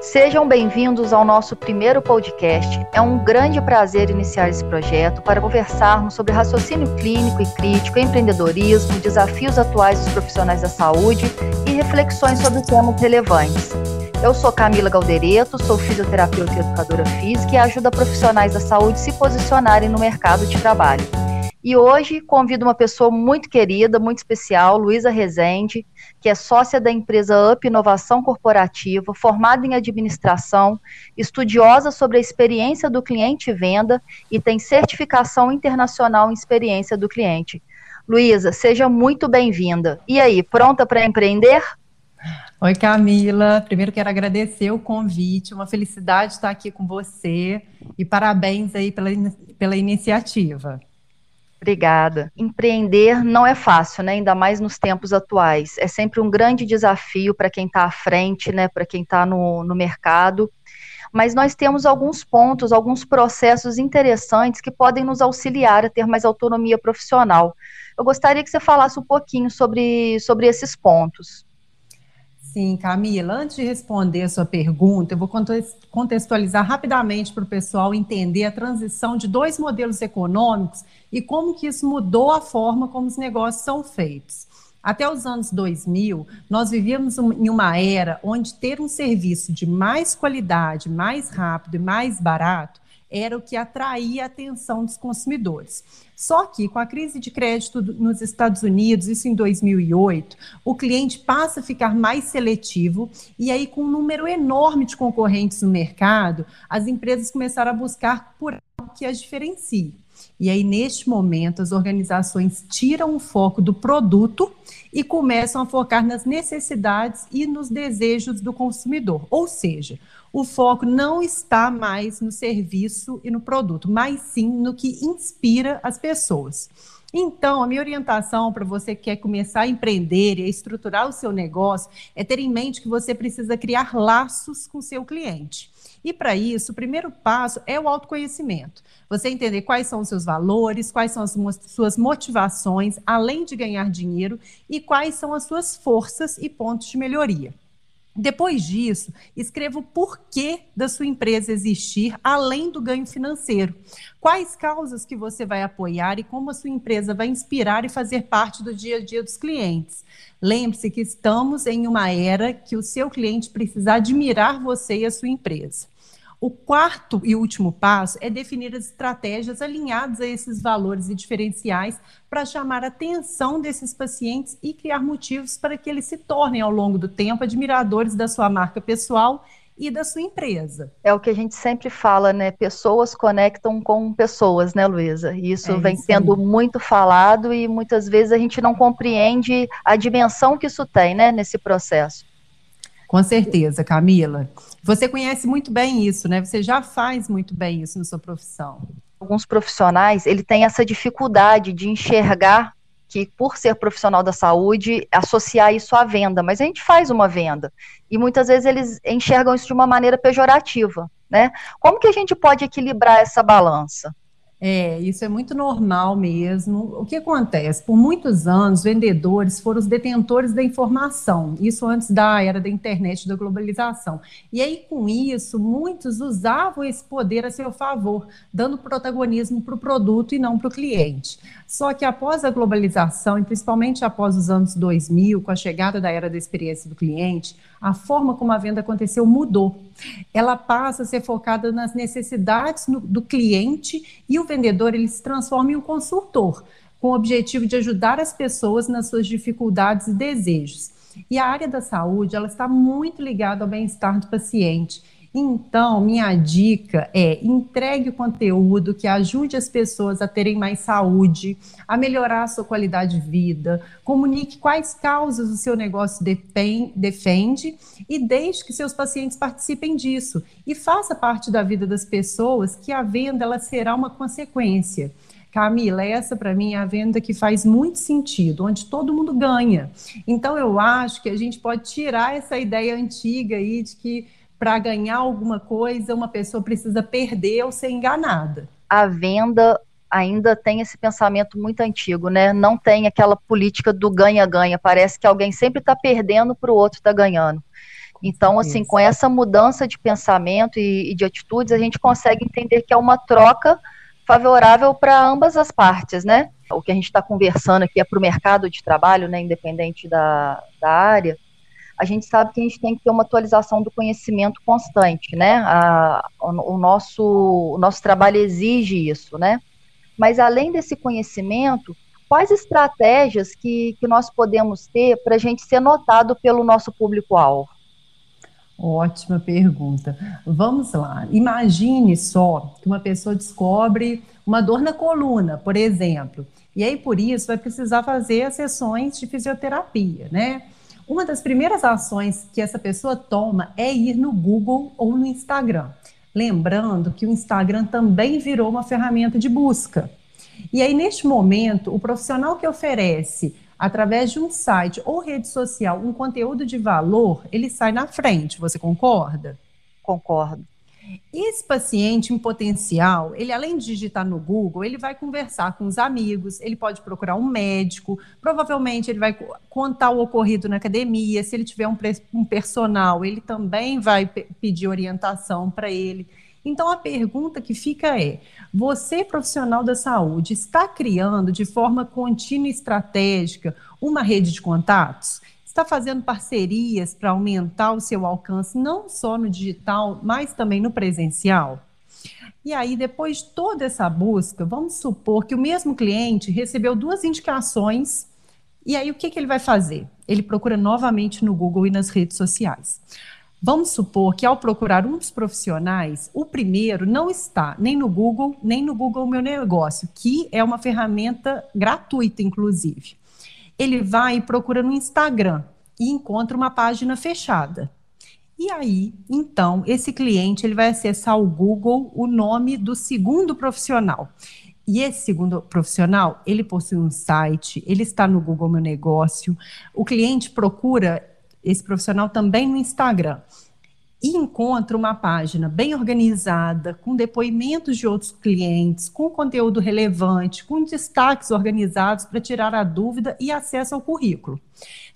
Sejam bem-vindos ao nosso primeiro podcast. É um grande prazer iniciar esse projeto para conversarmos sobre raciocínio clínico e crítico, empreendedorismo, desafios atuais dos profissionais da saúde e reflexões sobre temas relevantes. Eu sou Camila Galdereto, sou fisioterapeuta e educadora física e ajudo profissionais da saúde se posicionarem no mercado de trabalho. E hoje convido uma pessoa muito querida, muito especial, Luísa Rezende, que é sócia da empresa Up Inovação Corporativa, formada em administração, estudiosa sobre a experiência do cliente e venda e tem certificação internacional em experiência do cliente. Luísa, seja muito bem-vinda. E aí, pronta para empreender? Oi, Camila. Primeiro quero agradecer o convite, uma felicidade estar aqui com você e parabéns aí pela, pela iniciativa. Obrigada. Empreender não é fácil, né? Ainda mais nos tempos atuais. É sempre um grande desafio para quem está à frente, né? Para quem está no, no mercado. Mas nós temos alguns pontos, alguns processos interessantes que podem nos auxiliar a ter mais autonomia profissional. Eu gostaria que você falasse um pouquinho sobre, sobre esses pontos. Sim, Camila, antes de responder a sua pergunta, eu vou contextualizar rapidamente para o pessoal entender a transição de dois modelos econômicos e como que isso mudou a forma como os negócios são feitos. Até os anos 2000, nós vivíamos em uma era onde ter um serviço de mais qualidade, mais rápido e mais barato era o que atraía a atenção dos consumidores. Só que com a crise de crédito nos Estados Unidos, isso em 2008, o cliente passa a ficar mais seletivo e aí com um número enorme de concorrentes no mercado, as empresas começaram a buscar por que as diferencie. E aí, neste momento, as organizações tiram o foco do produto e começam a focar nas necessidades e nos desejos do consumidor. Ou seja, o foco não está mais no serviço e no produto, mas sim no que inspira as pessoas. Então, a minha orientação para você que quer começar a empreender e a estruturar o seu negócio é ter em mente que você precisa criar laços com seu cliente. E para isso, o primeiro passo é o autoconhecimento. Você entender quais são os seus valores, quais são as suas motivações, além de ganhar dinheiro, e quais são as suas forças e pontos de melhoria. Depois disso, escreva o porquê da sua empresa existir, além do ganho financeiro. Quais causas que você vai apoiar e como a sua empresa vai inspirar e fazer parte do dia a dia dos clientes. Lembre-se que estamos em uma era que o seu cliente precisa admirar você e a sua empresa. O quarto e último passo é definir as estratégias alinhadas a esses valores e diferenciais para chamar a atenção desses pacientes e criar motivos para que eles se tornem, ao longo do tempo, admiradores da sua marca pessoal e da sua empresa. É o que a gente sempre fala, né? Pessoas conectam com pessoas, né, Luísa? Isso é vem isso sendo aí. muito falado e muitas vezes a gente não compreende a dimensão que isso tem, né, nesse processo. Com certeza, Camila. Você conhece muito bem isso, né? Você já faz muito bem isso na sua profissão. Alguns profissionais, ele tem essa dificuldade de enxergar que por ser profissional da saúde, associar isso à venda, mas a gente faz uma venda. E muitas vezes eles enxergam isso de uma maneira pejorativa, né? Como que a gente pode equilibrar essa balança? É, isso é muito normal mesmo. O que acontece? Por muitos anos, vendedores foram os detentores da informação, isso antes da era da internet, da globalização. E aí, com isso, muitos usavam esse poder a seu favor, dando protagonismo para o produto e não para o cliente. Só que após a globalização, e principalmente após os anos 2000, com a chegada da era da experiência do cliente, a forma como a venda aconteceu mudou. Ela passa a ser focada nas necessidades do cliente e o vendedor ele se transforma em um consultor, com o objetivo de ajudar as pessoas nas suas dificuldades e desejos. E a área da saúde ela está muito ligada ao bem-estar do paciente então, minha dica é entregue o conteúdo que ajude as pessoas a terem mais saúde, a melhorar a sua qualidade de vida, comunique quais causas o seu negócio defende e deixe que seus pacientes participem disso. E faça parte da vida das pessoas que a venda ela será uma consequência. Camila, essa para mim é a venda que faz muito sentido, onde todo mundo ganha. Então eu acho que a gente pode tirar essa ideia antiga aí de que para ganhar alguma coisa, uma pessoa precisa perder ou ser enganada. A venda ainda tem esse pensamento muito antigo, né? Não tem aquela política do ganha-ganha. Parece que alguém sempre está perdendo para o outro estar tá ganhando. Então, assim, com essa mudança de pensamento e, e de atitudes, a gente consegue entender que é uma troca favorável para ambas as partes, né? O que a gente está conversando aqui é para o mercado de trabalho, né, independente da, da área, a gente sabe que a gente tem que ter uma atualização do conhecimento constante, né? A, o, o, nosso, o nosso trabalho exige isso, né? Mas além desse conhecimento, quais estratégias que, que nós podemos ter para a gente ser notado pelo nosso público-alvo? Ótima pergunta. Vamos lá. Imagine só que uma pessoa descobre uma dor na coluna, por exemplo, e aí por isso vai precisar fazer as sessões de fisioterapia, né? Uma das primeiras ações que essa pessoa toma é ir no Google ou no Instagram. Lembrando que o Instagram também virou uma ferramenta de busca. E aí, neste momento, o profissional que oferece através de um site ou rede social um conteúdo de valor, ele sai na frente. Você concorda? Concordo. Esse paciente em potencial, ele além de digitar no Google, ele vai conversar com os amigos, ele pode procurar um médico, provavelmente ele vai contar o ocorrido na academia, se ele tiver um, um personal, ele também vai pedir orientação para ele. Então a pergunta que fica é: você, profissional da saúde, está criando de forma contínua e estratégica uma rede de contatos? Está fazendo parcerias para aumentar o seu alcance, não só no digital, mas também no presencial? E aí, depois de toda essa busca, vamos supor que o mesmo cliente recebeu duas indicações, e aí o que, que ele vai fazer? Ele procura novamente no Google e nas redes sociais. Vamos supor que ao procurar um dos profissionais, o primeiro não está nem no Google, nem no Google Meu Negócio, que é uma ferramenta gratuita, inclusive. Ele vai e procura no Instagram e encontra uma página fechada. E aí, então, esse cliente ele vai acessar o Google o nome do segundo profissional. E esse segundo profissional, ele possui um site, ele está no Google Meu Negócio. O cliente procura esse profissional também no Instagram e encontra uma página bem organizada, com depoimentos de outros clientes, com conteúdo relevante, com destaques organizados para tirar a dúvida e acesso ao currículo.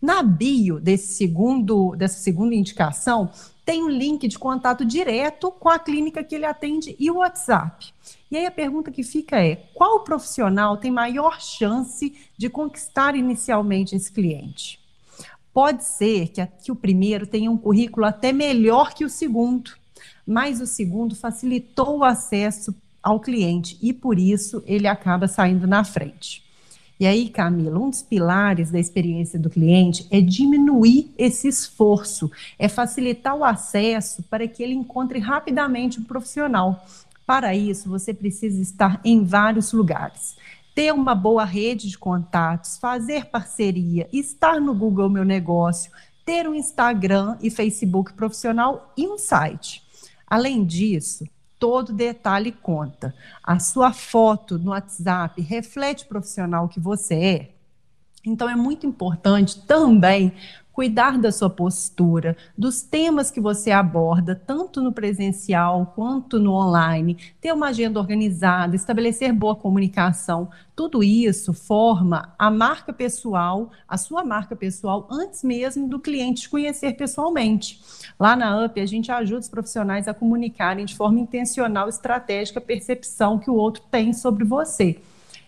Na bio desse segundo, dessa segunda indicação, tem um link de contato direto com a clínica que ele atende e o WhatsApp. E aí a pergunta que fica é: qual profissional tem maior chance de conquistar inicialmente esse cliente? Pode ser que, que o primeiro tenha um currículo até melhor que o segundo, mas o segundo facilitou o acesso ao cliente e por isso ele acaba saindo na frente. E aí, Camila, um dos pilares da experiência do cliente é diminuir esse esforço, é facilitar o acesso para que ele encontre rapidamente um profissional. Para isso, você precisa estar em vários lugares ter uma boa rede de contatos, fazer parceria, estar no Google Meu Negócio, ter um Instagram e Facebook profissional e um site. Além disso, todo detalhe conta. A sua foto no WhatsApp reflete o profissional que você é. Então é muito importante também cuidar da sua postura, dos temas que você aborda, tanto no presencial quanto no online, ter uma agenda organizada, estabelecer boa comunicação, tudo isso forma a marca pessoal, a sua marca pessoal, antes mesmo do cliente te conhecer pessoalmente. Lá na UP, a gente ajuda os profissionais a comunicarem de forma intencional, estratégica, a percepção que o outro tem sobre você.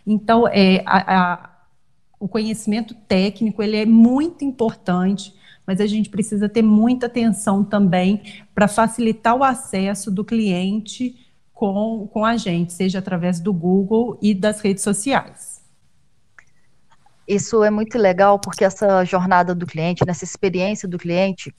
Então, é, a, a o conhecimento técnico ele é muito importante, mas a gente precisa ter muita atenção também para facilitar o acesso do cliente com, com a gente, seja através do Google e das redes sociais. Isso é muito legal porque essa jornada do cliente, nessa experiência do cliente,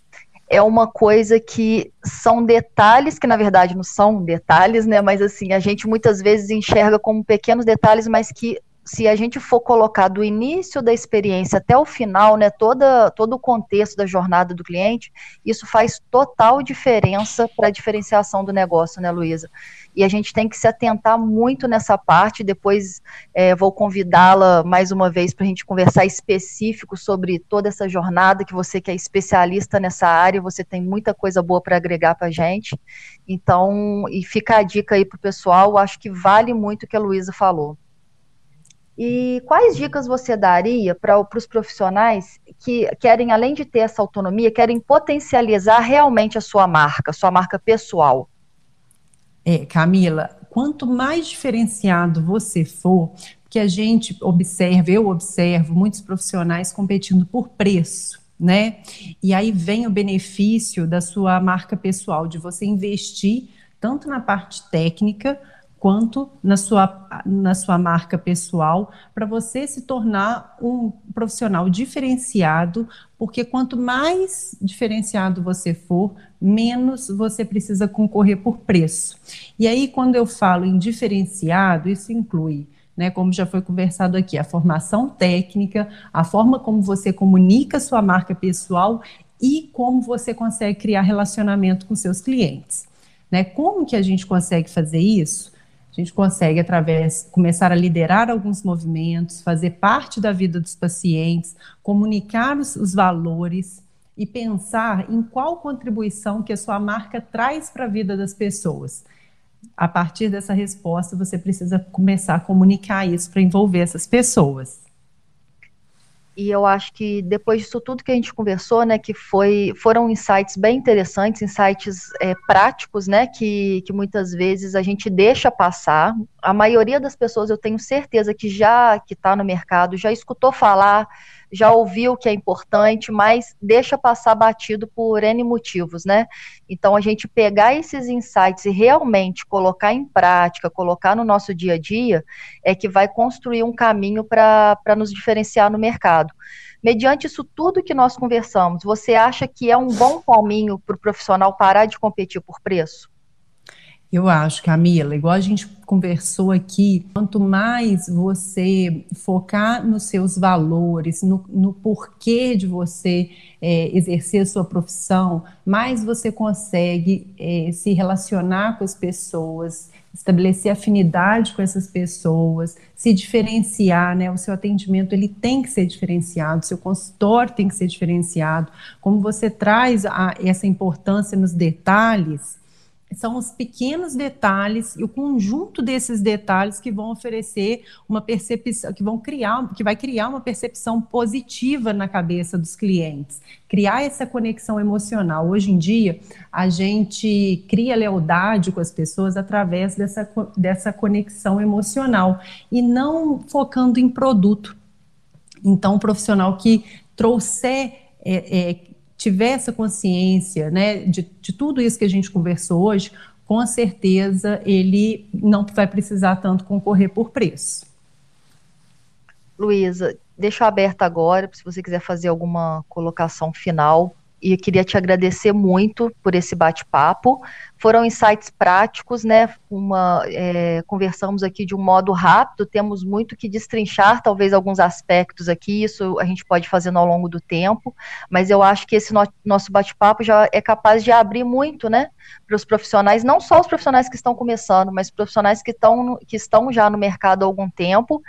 é uma coisa que são detalhes que na verdade não são detalhes, né? Mas assim, a gente muitas vezes enxerga como pequenos detalhes, mas que se a gente for colocar do início da experiência até o final, né, toda, todo o contexto da jornada do cliente, isso faz total diferença para a diferenciação do negócio, né, Luísa? E a gente tem que se atentar muito nessa parte. Depois é, vou convidá-la mais uma vez para a gente conversar específico sobre toda essa jornada, que você que é especialista nessa área, você tem muita coisa boa para agregar para a gente. Então, e fica a dica aí para o pessoal, acho que vale muito o que a Luísa falou. E quais dicas você daria para os profissionais que querem, além de ter essa autonomia, querem potencializar realmente a sua marca, sua marca pessoal? É, Camila, quanto mais diferenciado você for, que a gente observa, eu observo muitos profissionais competindo por preço, né? E aí vem o benefício da sua marca pessoal, de você investir tanto na parte técnica quanto na sua, na sua marca pessoal, para você se tornar um profissional diferenciado, porque quanto mais diferenciado você for, menos você precisa concorrer por preço. E aí, quando eu falo em diferenciado, isso inclui né, como já foi conversado aqui, a formação técnica, a forma como você comunica sua marca pessoal e como você consegue criar relacionamento com seus clientes. Né? Como que a gente consegue fazer isso? A gente consegue, através, começar a liderar alguns movimentos, fazer parte da vida dos pacientes, comunicar os, os valores e pensar em qual contribuição que a sua marca traz para a vida das pessoas. A partir dessa resposta, você precisa começar a comunicar isso para envolver essas pessoas. E eu acho que depois disso tudo que a gente conversou, né, que foi, foram insights bem interessantes, insights é, práticos, né, que, que muitas vezes a gente deixa passar. A maioria das pessoas, eu tenho certeza que já que está no mercado, já escutou falar já ouviu que é importante, mas deixa passar batido por N motivos, né? Então, a gente pegar esses insights e realmente colocar em prática, colocar no nosso dia a dia, é que vai construir um caminho para nos diferenciar no mercado. Mediante isso tudo que nós conversamos, você acha que é um bom caminho para o profissional parar de competir por preço? Eu acho, Camila, igual a gente conversou aqui, quanto mais você focar nos seus valores, no, no porquê de você é, exercer a sua profissão, mais você consegue é, se relacionar com as pessoas, estabelecer afinidade com essas pessoas, se diferenciar, né? O seu atendimento ele tem que ser diferenciado, o seu consultório tem que ser diferenciado. Como você traz a, essa importância nos detalhes, são os pequenos detalhes e o conjunto desses detalhes que vão oferecer uma percepção, que vão criar, que vai criar uma percepção positiva na cabeça dos clientes, criar essa conexão emocional. Hoje em dia, a gente cria lealdade com as pessoas através dessa, dessa conexão emocional e não focando em produto. Então, o profissional que trouxer é, é, tiver essa consciência né, de, de tudo isso que a gente conversou hoje, com certeza ele não vai precisar tanto concorrer por preço. Luísa, deixo aberto agora, se você quiser fazer alguma colocação final. E eu queria te agradecer muito por esse bate-papo foram insights práticos, né? Uma, é, conversamos aqui de um modo rápido, temos muito que destrinchar, talvez alguns aspectos aqui, isso a gente pode fazer ao longo do tempo, mas eu acho que esse no, nosso bate-papo já é capaz de abrir muito, né? Para os profissionais, não só os profissionais que estão começando, mas profissionais que estão, que estão já no mercado há algum tempo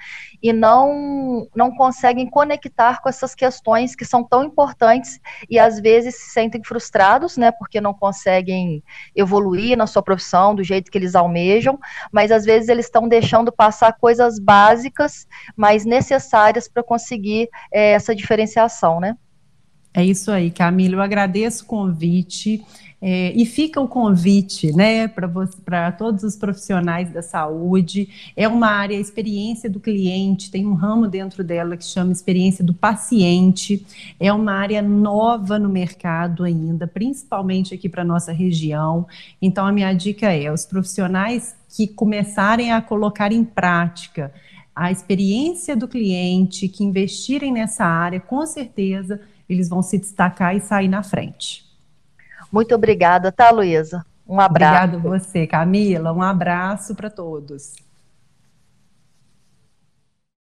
e não, não conseguem conectar com essas questões que são tão importantes e às vezes se sentem frustrados, né? Porque não conseguem evoluir evoluir na sua profissão do jeito que eles almejam, mas às vezes eles estão deixando passar coisas básicas, mas necessárias para conseguir é, essa diferenciação, né? É isso aí, Camila. Eu agradeço o convite. É, e fica o convite, né, para todos os profissionais da saúde. É uma área, a experiência do cliente, tem um ramo dentro dela que chama experiência do paciente. É uma área nova no mercado ainda, principalmente aqui para nossa região. Então, a minha dica é: os profissionais que começarem a colocar em prática a experiência do cliente, que investirem nessa área, com certeza eles vão se destacar e sair na frente. Muito obrigada, tá, Luísa? Um abraço. Obrigado você, Camila. Um abraço para todos.